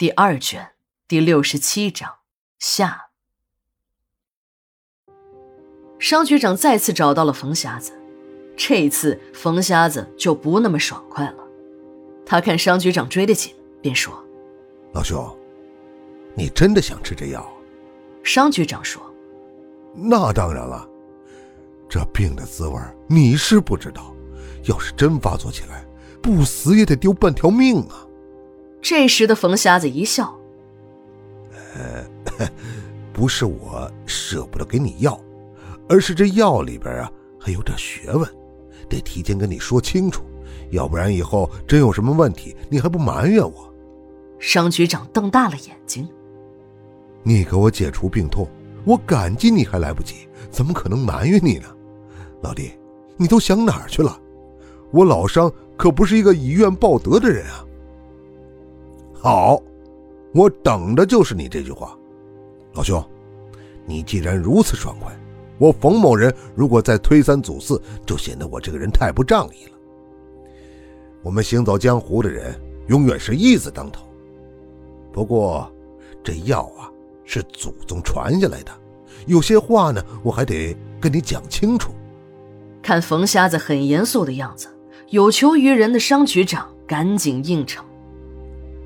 第二卷第六十七章下。商局长再次找到了冯瞎子，这一次冯瞎子就不那么爽快了。他看商局长追得紧，便说：“老兄，你真的想吃这药？”商局长说：“那当然了，这病的滋味你是不知道，要是真发作起来，不死也得丢半条命啊。”这时的冯瞎子一笑：“呃，不是我舍不得给你药，而是这药里边啊还有点学问，得提前跟你说清楚，要不然以后真有什么问题，你还不埋怨我。”商局长瞪大了眼睛：“你给我解除病痛，我感激你还来不及，怎么可能埋怨你呢？老弟，你都想哪儿去了？我老商可不是一个以怨报德的人啊。”好，我等的就是你这句话，老兄，你既然如此爽快，我冯某人如果再推三阻四，就显得我这个人太不仗义了。我们行走江湖的人，永远是义字当头。不过，这药啊，是祖宗传下来的，有些话呢，我还得跟你讲清楚。看冯瞎子很严肃的样子，有求于人的商局长赶紧应承。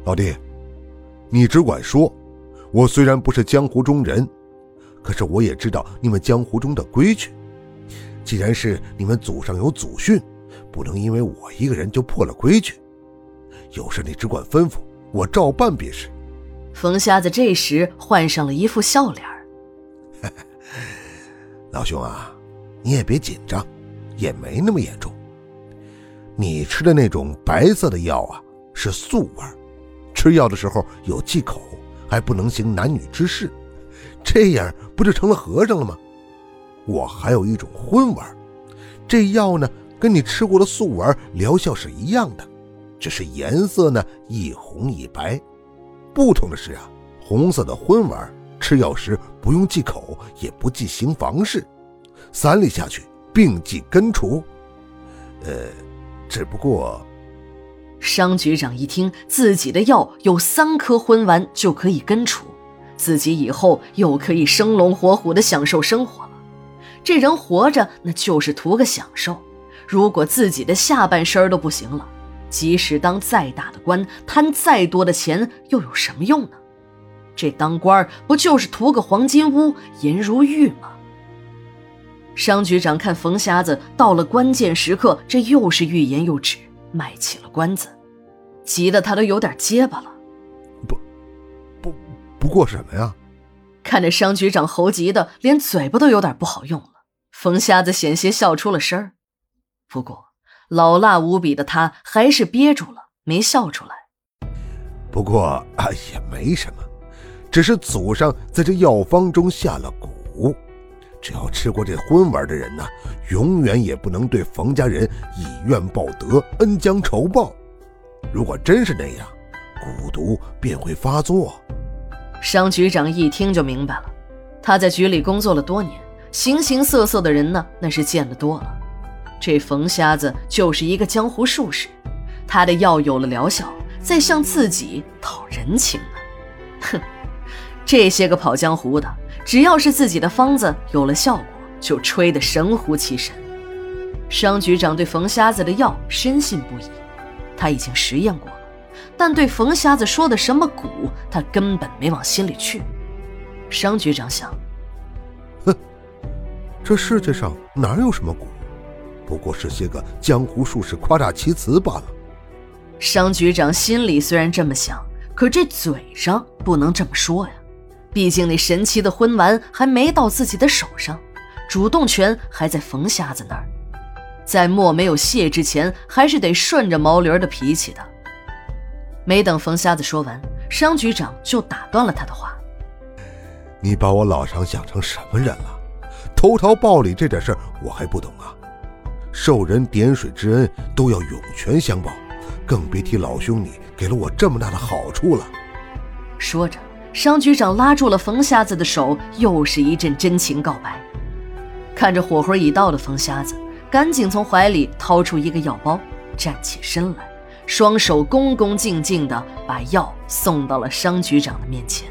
老弟，你只管说。我虽然不是江湖中人，可是我也知道你们江湖中的规矩。既然是你们祖上有祖训，不能因为我一个人就破了规矩。有事你只管吩咐，我照办便是。冯瞎子这时换上了一副笑脸 老兄啊，你也别紧张，也没那么严重。你吃的那种白色的药啊，是素味儿。吃药的时候有忌口，还不能行男女之事，这样不就成了和尚了吗？我还有一种荤丸，这药呢跟你吃过的素丸疗效是一样的，只是颜色呢一红一白。不同的是啊，红色的荤丸吃药时不用忌口，也不忌行房事，三粒下去病即根除。呃，只不过。商局长一听，自己的药有三颗荤丸就可以根除，自己以后又可以生龙活虎的享受生活了。这人活着那就是图个享受，如果自己的下半身都不行了，即使当再大的官，贪再多的钱，又有什么用呢？这当官不就是图个黄金屋、颜如玉吗？商局长看冯瞎子到了关键时刻，这又是欲言又止。卖起了关子，急得他都有点结巴了。不，不，不过什么呀？看着商局长猴急的连嘴巴都有点不好用了，冯瞎子险些笑出了声儿。不过老辣无比的他还是憋住了，没笑出来。不过啊，也没什么，只是祖上在这药方中下了蛊。只要吃过这荤丸的人呢，永远也不能对冯家人以怨报德、恩将仇报。如果真是那样，蛊毒便会发作。商局长一听就明白了，他在局里工作了多年，形形色色的人呢，那是见得多了。这冯瞎子就是一个江湖术士，他的药有了疗效，再向自己讨人情呢。哼，这些个跑江湖的。只要是自己的方子有了效果，就吹得神乎其神。商局长对冯瞎子的药深信不疑，他已经实验过了，但对冯瞎子说的什么蛊，他根本没往心里去。商局长想：哼，这世界上哪有什么蛊，不过是些个江湖术士夸大其词罢了。商局长心里虽然这么想，可这嘴上不能这么说呀。毕竟那神奇的荤丸还没到自己的手上，主动权还在冯瞎子那儿，在墨没有谢之前，还是得顺着毛驴的脾气的。没等冯瞎子说完，商局长就打断了他的话：“你把我老常想成什么人了？投桃报李这点事儿我还不懂啊！受人点水之恩都要涌泉相报，更别提老兄你给了我这么大的好处了。”说着。商局长拉住了冯瞎子的手，又是一阵真情告白。看着火候已到的冯瞎子，赶紧从怀里掏出一个药包，站起身来，双手恭恭敬敬地把药送到了商局长的面前。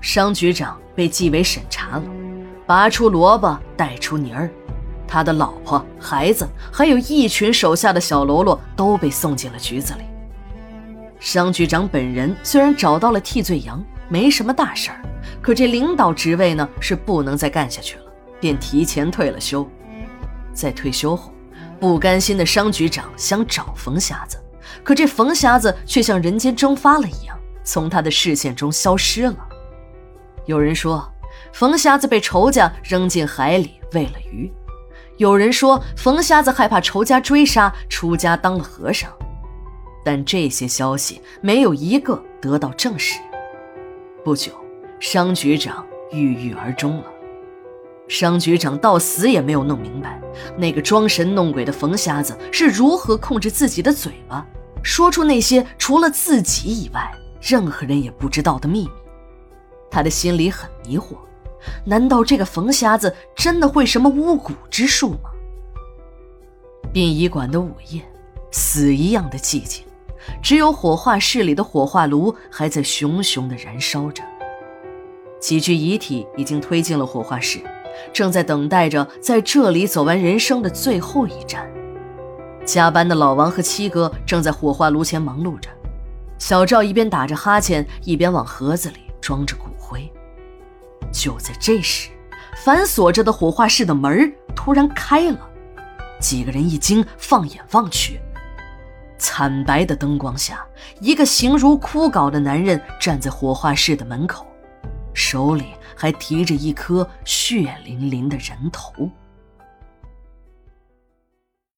商局长被纪委审查了，拔出萝卜带出泥儿，他的老婆、孩子，还有一群手下的小喽啰都被送进了局子里。商局长本人虽然找到了替罪羊，没什么大事儿，可这领导职位呢是不能再干下去了，便提前退了休。在退休后，不甘心的商局长想找冯瞎子，可这冯瞎子却像人间蒸发了一样，从他的视线中消失了。有人说，冯瞎子被仇家扔进海里喂了鱼；有人说，冯瞎子害怕仇家追杀，出家当了和尚。但这些消息没有一个得到证实。不久，商局长郁郁而终了。商局长到死也没有弄明白，那个装神弄鬼的冯瞎子是如何控制自己的嘴巴，说出那些除了自己以外任何人也不知道的秘密。他的心里很迷惑，难道这个冯瞎子真的会什么巫蛊之术吗？殡仪馆的午夜，死一样的寂静。只有火化室里的火化炉还在熊熊地燃烧着，几具遗体已经推进了火化室，正在等待着在这里走完人生的最后一站。加班的老王和七哥正在火化炉前忙碌着，小赵一边打着哈欠，一边往盒子里装着骨灰。就在这时，反锁着的火化室的门突然开了，几个人一惊，放眼望去。惨白的灯光下，一个形如枯槁的男人站在火化室的门口，手里还提着一颗血淋淋的人头。